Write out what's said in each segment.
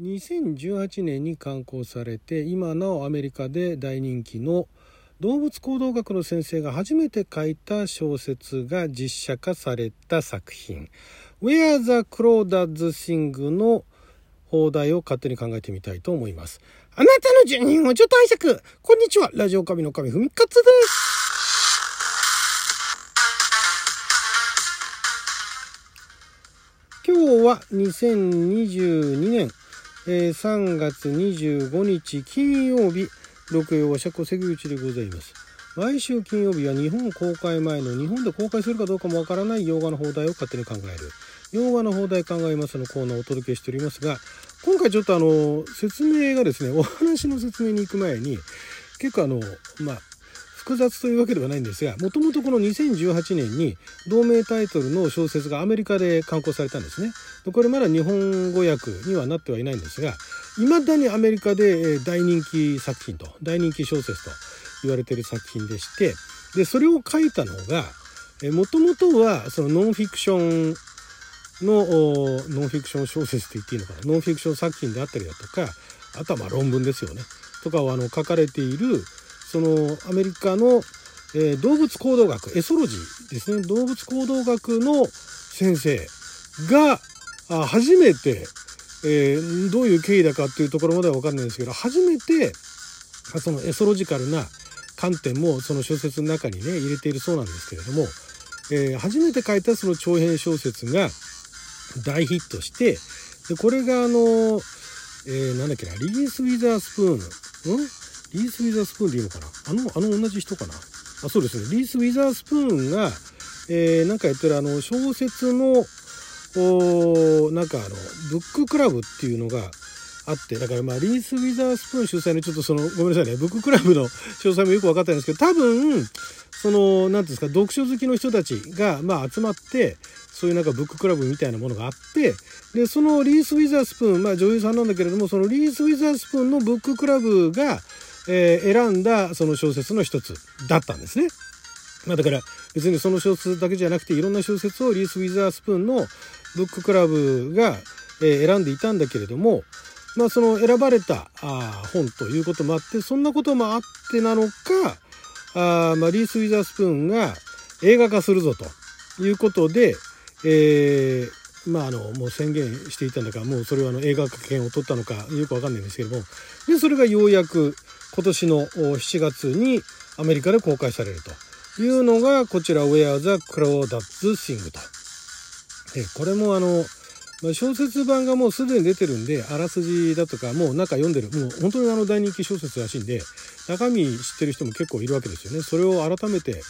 2018年に刊行されて今なおアメリカで大人気の動物行動学の先生が初めて書いた小説が実写化された作品「Where the Crawdads Sing」の放題を勝手に考えてみたいと思います。あなたの住人をちょっと拝借こんにちは。ラジオ神の神ふみかつです。今日は2022年えー、3月25日金曜日、六曜は釈迦関口でございます。毎週金曜日は日本公開前の日本で公開するかどうかもわからない洋画の放題を勝手に考える。洋画の放題考えますのコーナーをお届けしておりますが、今回ちょっとあの、説明がですね、お話の説明に行く前に、結構あの、まあ、複雑というわけではないんですがもともとこの2018年に同名タイトルの小説がアメリカで刊行されたんですね。これまだ日本語訳にはなってはいないんですがいまだにアメリカで大人気作品と大人気小説と言われている作品でしてでそれを書いたのがもともとはそのノンフィクションのノンフィクション小説って言っていいのかな？ノンフィクション作品であったりだとかあとはまあ論文ですよねとかをあの書かれているそのアメリカの、えー、動物行動学エソロジーですね。動物行動学の先生があ初めて、えー、どういう経緯だかっていうところまでは分かんないんですけど初めてそのエソロジカルな観点もその小説の中にね入れているそうなんですけれども、えー、初めて書いたその長編小説が大ヒットしてでこれがあの、えー、なんだっけなリース・ウィザースプーン、うん？リース・ウィザースプーンでいいのかな？あの、あの同じ人かな？あそうですね。リース・ウィザースプーンが、えー、なんかやってるあの小説の、おなんかあの、ブッククラブっていうのがあって、だからまあ、リース・ウィザースプーン主催のちょっとその、ごめんなさいね、ブッククラブの詳細もよく分かってないんですけど、多分、その、何ていうんですか、読書好きの人たちが、まあ、集まって、そういうなんかブッククラブみたいなものがあって、で、そのリース・ウィザースプーン、まあ女優さんなんだけれども、そのリース・ウィザースプーンのブッククラブが、えー、選んだその小説の一つだったんですね。まあ、だから別にその小説だけじゃなくていろんな小説をリース・ウィザースプーンのブッククラブが、えー、選んでいたんだけれども、まあ、その選ばれたあ本ということもあってそんなこともあってなのかあ、まあ、リース・ウィザースプーンが映画化するぞということで、えーまあ、あのもう宣言していたんだからもうそれはあの映画化権を取ったのかよくわかんないんですけどもでそれがようやく今年の7月にアメリカで公開されるというのがこちら「Where the Crawdads Sing」と。でこれもあの小説版がもうすでに出てるんであらすじだとかもう中読んでるもう本当にあの大人気小説らしいんで中身知ってる人も結構いるわけですよね。それを改めて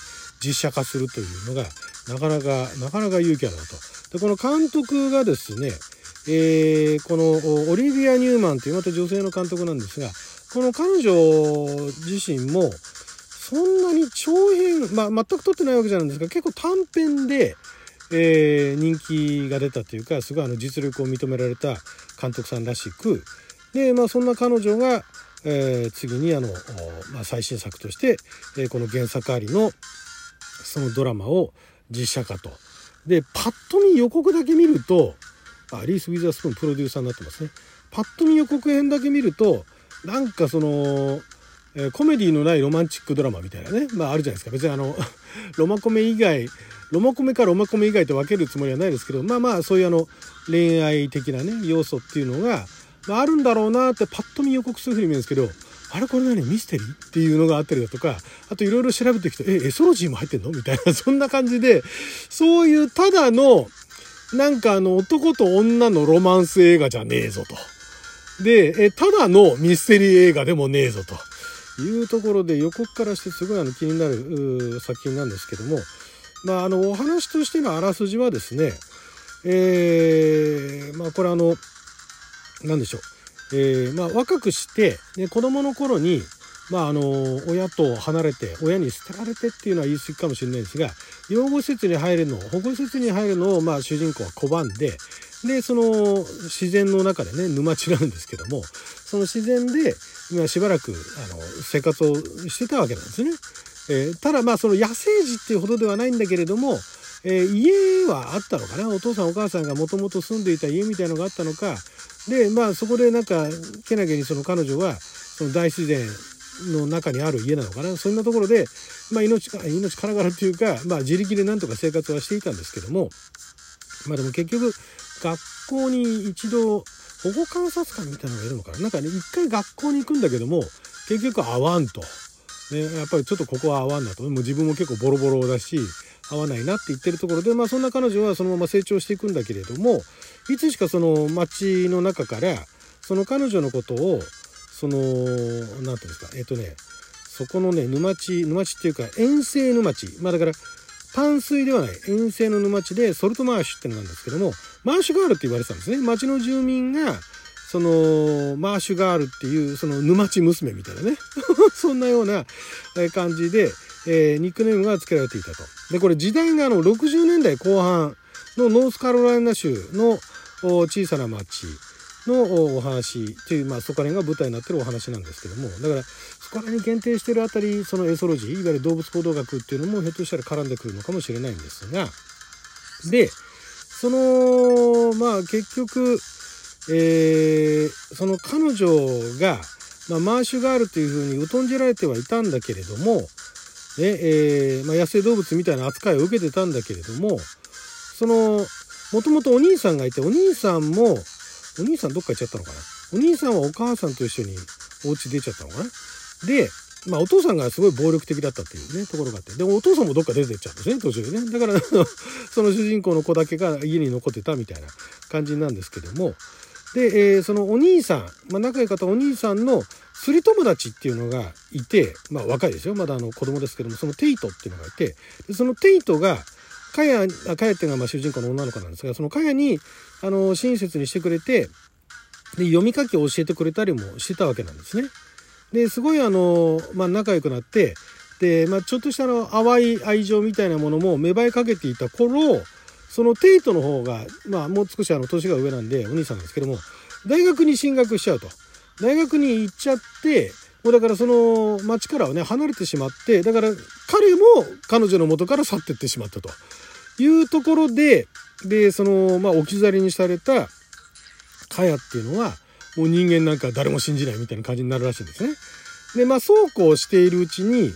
実写化するというのがなかなかなかなか勇気あるなと。でこの監督がですね、えー、このオリビア・ニューマンというまた女性の監督なんですがこの彼女自身もそんなに長編、まあ、全く撮ってないわけじゃないんですが結構短編で、えー、人気が出たというかすごいあの実力を認められた監督さんらしくで、まあ、そんな彼女が、えー、次にあの、まあ、最新作として、えー、この原作ありのそのドラマを実写化と。でパッと見予告だけ見るとあリース・ウィザースプーンプロデューサーになってますね。パッと見予告編だけ見るとなんかその、え、コメディのないロマンチックドラマみたいなね。まああるじゃないですか。別にあの ロマコメ以外ロマコメかロマコメ以外と分けるつもりはないですけどまあまあそういうあの恋愛的なね要素っていうのが、まあ、あるんだろうなってパッと見予告するふうに見えるんですけどあれこれ何？ミステリーっていうのがあったりだとかあといろいろ調べていくとえエソロジーも入ってんの？みたいな そんな感じでそういうただのなんかあの男と女のロマンス映画じゃねえぞと。で、え、ただのミステリー映画でもねえぞというところで予告からしてすごいあの気になる作品なんですけども、まああのお話としてのあらすじはですね、えー、まあこれあの、なんでしょう。えー、まあ若くして、ね、子供の頃に、まああの、親と離れて、親に捨てられてっていうのは言い過ぎかもしれないですが、養護施設に入るの、保護施設に入るのを、まあ主人公は拒んで、でその自然の中でね沼地なんですけどもその自然で今しばらくあの生活をしてたわけなんですね。えー、ただまあその野生児っていうほどではないんだけれども、えー、家はあったのかな？お父さんお母さんがもともと住んでいた家みたいのがあったのか。でまあそこでなんかけなげにその彼女はその大自然の中にある家なのかな？そんなところで、まあ、命か命からがらっていうか、まあ、自力でなんとか生活はしていたんですけどもまあでも結局学校に一度保護観察官みたいなのがいるのかな？なんかね一回学校に行くんだけども結局会わんと、ね、やっぱりちょっとここは合わんなと。もう自分も結構ボロボロだし合わないなって言ってるところでまあそんな彼女はそのまま成長していくんだけれどもいつしかその町の中からその彼女のことをその何て言うんですか？えっ、とねそこのね沼地沼地っていうか遠征沼地まあだから淡水ではない遠征の沼地でソルトマーシュってのなんですけどもマーシュガールって言われてたんですね。町の住民がそのマーシュガールっていうその沼地娘みたいなね。そんなような感じで、えー、ニックネームが付けられていたと。でこれ時代があの60年代後半のノースカロライナ州の小さな町。のお話という、まあ、そこら辺が舞台になってるお話なんですけどもだからそこら辺に限定してるあたりそのエソロジーいわゆる動物行動学っていうのもひょっとしたら絡んでくるのかもしれないんですがでそのまあ結局、えー、その彼女が、まあ、マーシュガールというふうに疎んじられてはいたんだけれども、ねえーまあ、野生動物みたいな扱いを受けてたんだけれどもそのもともとお兄さんがいてお兄さんもお兄さんどっか行っちゃったのかな？お兄さんはお母さんと一緒にお家出ちゃったのかな？で、まあお父さんがすごい暴力的だったっていうね、ところがあって。でもお父さんもどっか出てっちゃうんですね、途中でね。だから その主人公の子だけが家に残ってたみたいな感じなんですけども。で、えー、そのお兄さん、まあ仲良かったお兄さんの釣り友達っていうのがいて、まあ若いですよ。まだあの子供ですけども、そのテイトっていうのがいて、でそのテイトが、かや、かやっていうのがまあ主人公の女の子なんですが、そのかやに、あの、親切にしてくれて、で、読み書きを教えてくれたりもしてたわけなんですね。で、すごいあの、まあ仲良くなって、で、まあちょっとしたの、淡い愛情みたいなものも芽生えかけていた頃、そのテイトの方が、まあもう少しあの、年が上なんで、お兄さんなんですけども、大学に進学しちゃうと。大学に行っちゃって、もうだからその町からはね、離れてしまって、だから彼も彼女の元から去ってってしまったと。いうところで、で、その、まあ、置き去りにされた、かやっていうのは、もう人間なんか誰も信じないみたいな感じになるらしいんですね。で、まあ、そうこうしているうちに、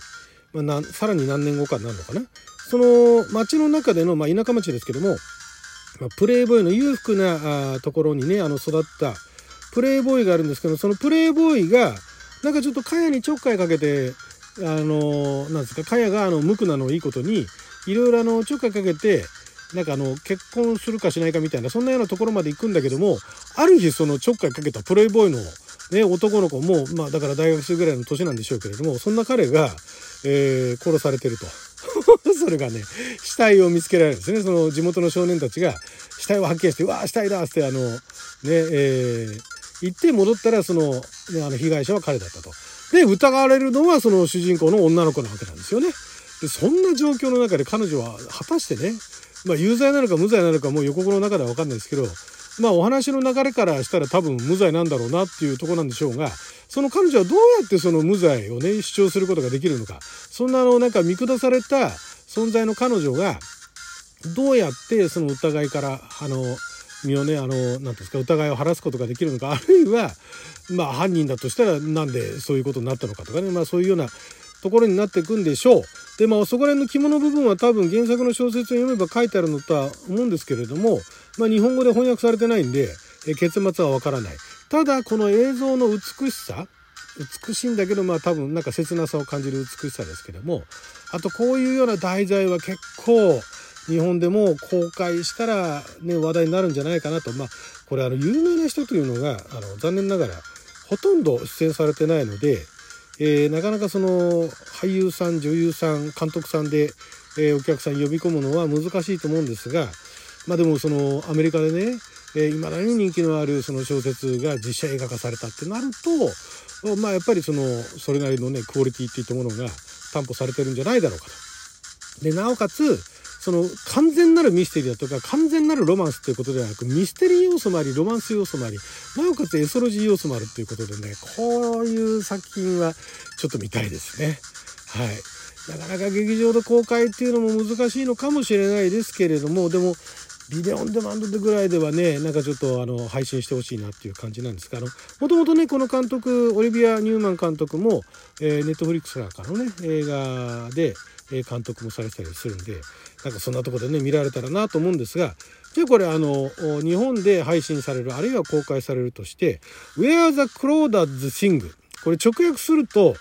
まあ、さらに何年後かになるのかな。その、町の中での、まあ、田舎町ですけども、まあ、プレイボーイの裕福なあところにね、あの、育ったプレイボーイがあるんですけど、そのプレイボーイが、なんかちょっとかやにちょっかいかけて、あの、なんですか、かやがあの、無垢なのをいいことに、いろいろあのちょっかいかけてなんかあの結婚するかしないかみたいなそんなようなところまで行くんだけどもある日そのちょっかいかけたプレイボーイの、ね、男の子もまあだから大学生ぐらいの年なんでしょうけれどもそんな彼が、えー、殺されてると それがね死体を見つけられるんですねその地元の少年たちが死体を発見して「うわ死体だ!」ってあのねえー、行って戻ったらその,、ね、あの被害者は彼だったと。で疑われるのはその主人公の女の子なわけなんですよね。でそんな状況の中で彼女は果たしてね、まあ、有罪なのか無罪なのかもう予告の中では分かんないですけど、まあ、お話の流れからしたら多分無罪なんだろうなっていうとこなんでしょうがその彼女はどうやってその無罪をね主張することができるのか。そんなのなんか見下された存在の彼女がどうやってその疑いからあの身をねあの何ですか疑いを晴らすことができるのかあるいはまあ犯人だとしたらなんでそういうことになったのかとかねまあそういうようなところになっていくんでしょう。でまあそこら辺の肝の部分は多分原作の小説を読めば書いてあるのとは思うんですけれども、まあ、日本語で翻訳されてないんで、え結末はわからない。ただこの映像の美しさ美しいんだけどまあ多分なんか切なさを感じる美しさですけどもあとこういうような題材は結構日本でも公開したらね話題になるんじゃないかなとまあこれあの有名な人というのがあの残念ながらほとんど出演されてないのでえー、なかなかその俳優さん女優さん監督さんで、えー、お客さん呼び込むのは難しいと思うんですがまあでもそのアメリカでねいま、えー、だに人気のあるその小説が実写映画化されたってなるとまあやっぱりそのそれなりのねクオリティっていったものが担保されてるんじゃないだろうかと。でなおかつその完全なるミステリーだとか完全なるロマンスということではなくミステリー要素もありロマンス要素もありなおかつエソロジー要素もあるということでねこういう作品はちょっと見たいですね。はいなかなか劇場で公開っていうのも難しいのかもしれないですけれどもでもビデオオンデマンドでぐらいではねなんかちょっとあの配信してほしいなっていう感じなんですがもともとねこの監督オリビア・ニューマン監督も、えー、ネットフリックスなんかのね映画で監督もされてたりするんでなんかそんなとこでね見られたらなと思うんですがじゃあこれあの日本で配信されるあるいは公開されるとして「Where the Crawdads Sing」これ直訳すると、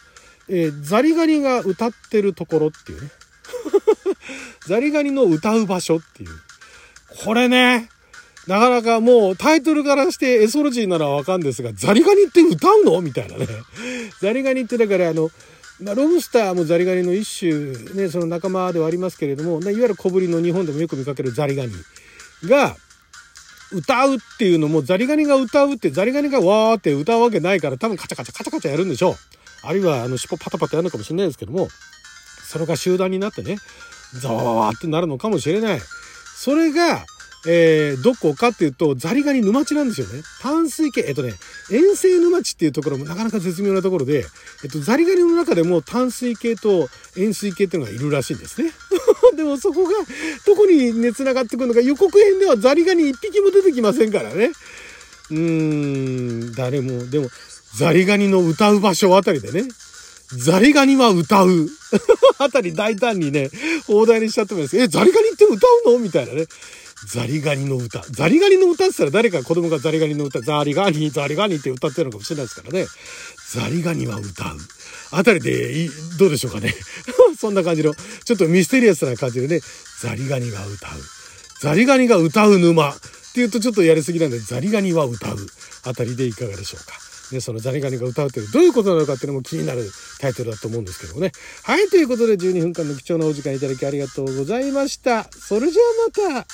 えー、ザリガニが歌ってるところっていうね。ザリガニの歌う場所っていう。これね、なかなかもうタイトルからしてエソロジーならわかるんですが、ザリガニって歌うの？みたいなね。ザリガニってだからあの、まあ、ロブスターもザリガニの一種、ね、その仲間ではありますけれども、ね、いわゆる小ぶりの日本でもよく見かけるザリガニが、歌うっていうのも、ザリガニが歌うって、ザリガニがわーって歌うわけないから、多分カチャカチャカチャカチャやるんでしょう。あるいは、あの、尻尾パタパタやるのかもしれないですけども、それが集団になってね、ザワワワってなるのかもしれない。それが、えー、どこかっていうと、ザリガニ沼地なんですよね。淡水系、えっとね、遠征沼地っていうところもなかなか絶妙なところで、えっと、ザリガニの中でも淡水系と塩水系っていうのがいるらしいんですね。でもそこが、どこにね、繋がってくるのか、予告編ではザリガニ一匹も出てきませんからね。うーん、誰も、でも、ザリガニの歌う場所あたりでね、ザリガニは歌う。あたり大胆にね、放題にしちゃってもいいです。え、ザリガニって歌うの？みたいなね。ザリガニの歌。ザリガニの歌って言ったら誰か子供がザリガニの歌、ザリガニ、ザリガニって歌ってるのかもしれないですからね。ザリガニは歌う。あたりでい、どうでしょうかね。そんな感じの、ちょっとミステリアスな感じでね、ザリガニが歌う。ザリガニが歌う沼。っていうとちょっとやりすぎなんで、ザリガニは歌う。あたりでいかがでしょうか。ね、そのザリガニが歌うってどういうことなのかっていうのも気になるタイトルだと思うんですけどもね。はい、ということで12分間の貴重なお時間いただきありがとうございました。それじゃあまた。